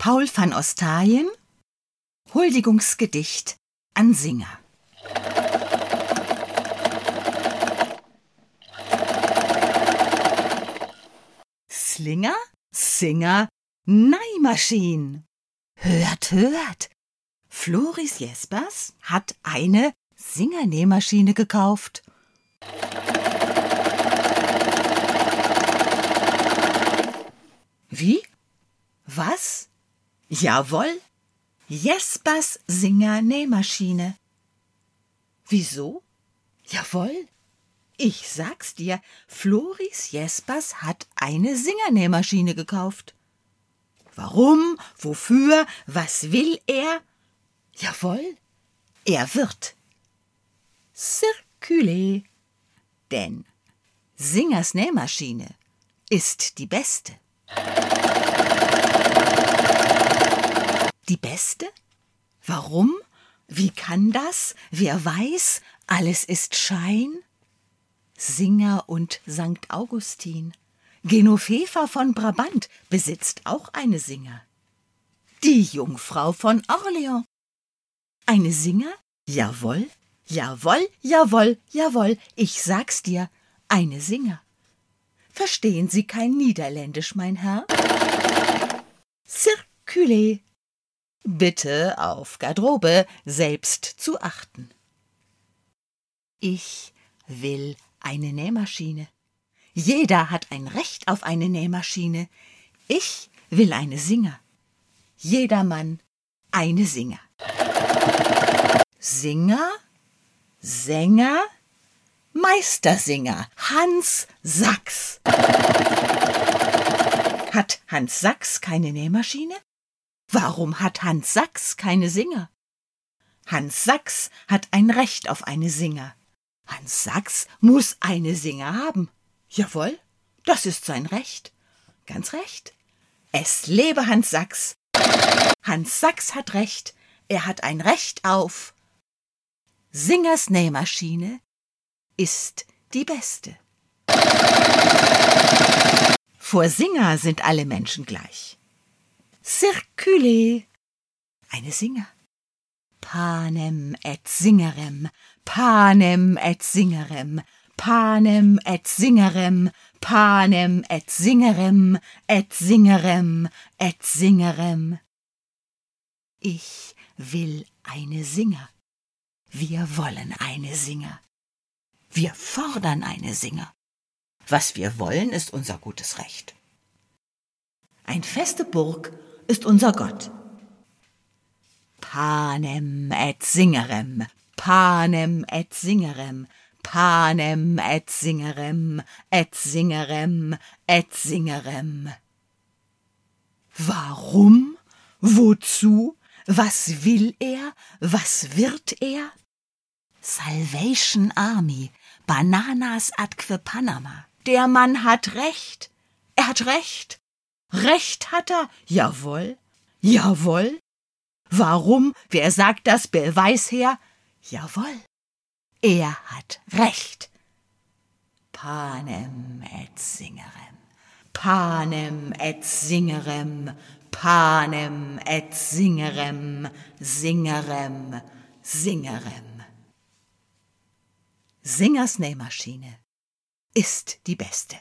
Paul van Ostaaien Huldigungsgedicht an Singer. Slinger, Singer, Neimaschine. Hört, hört. Floris Jespers hat eine Singernähmaschine gekauft. Wie? Was? Jawohl. Jespers Singer-Nähmaschine. Wieso? Jawohl. Ich sag's dir, Floris Jespers hat eine Singernähmaschine gekauft. Warum? Wofür? Was will er? Jawohl, er wird. Circulé. Denn Singers Nähmaschine ist die beste. Beste? Warum? Wie kann das? Wer weiß? Alles ist Schein? Singer und St. Augustin. Genoveva von Brabant besitzt auch eine Singer. Die Jungfrau von Orleans. Eine Singer? Jawohl, jawohl, jawohl, jawohl, ich sag's dir, eine Singer. Verstehen Sie kein Niederländisch, mein Herr? Circulé. Bitte auf Garderobe selbst zu achten. Ich will eine Nähmaschine. Jeder hat ein Recht auf eine Nähmaschine. Ich will eine Singer. Jedermann eine Singer. Singer, Sänger, Meistersinger Hans Sachs. Hat Hans Sachs keine Nähmaschine? Warum hat Hans Sachs keine Singer? Hans Sachs hat ein Recht auf eine Singer. Hans Sachs muss eine Singer haben. Jawohl, das ist sein Recht. Ganz recht. Es lebe Hans Sachs. Hans Sachs hat Recht. Er hat ein Recht auf. Singers Nähmaschine ist die beste. Vor Singer sind alle Menschen gleich. Circulé. Eine Singer. Panem et Singerem, panem et Singerem, panem et Singerem, panem et Singerem, et Singerem, et Singerem. Ich will eine Singer. Wir wollen eine Singer. Wir fordern eine Singer. Was wir wollen, ist unser gutes Recht. Ein feste Burg ist unser Gott. Panem et Singerem, panem et Singerem, panem et Singerem, et Singerem, et Singerem. Warum? Wozu? Was will er? Was wird er? Salvation Army, Bananas Adque Panama. Der Mann hat Recht. Er hat Recht. Recht hat er. Jawohl. Jawohl. Warum? Wer sagt das? Beweis her. Jawohl. Er hat Recht. Panem et Singerem. Panem et Singerem. Panem et Singerem. Singerem. Singerem. Singers Nähmaschine ist die beste.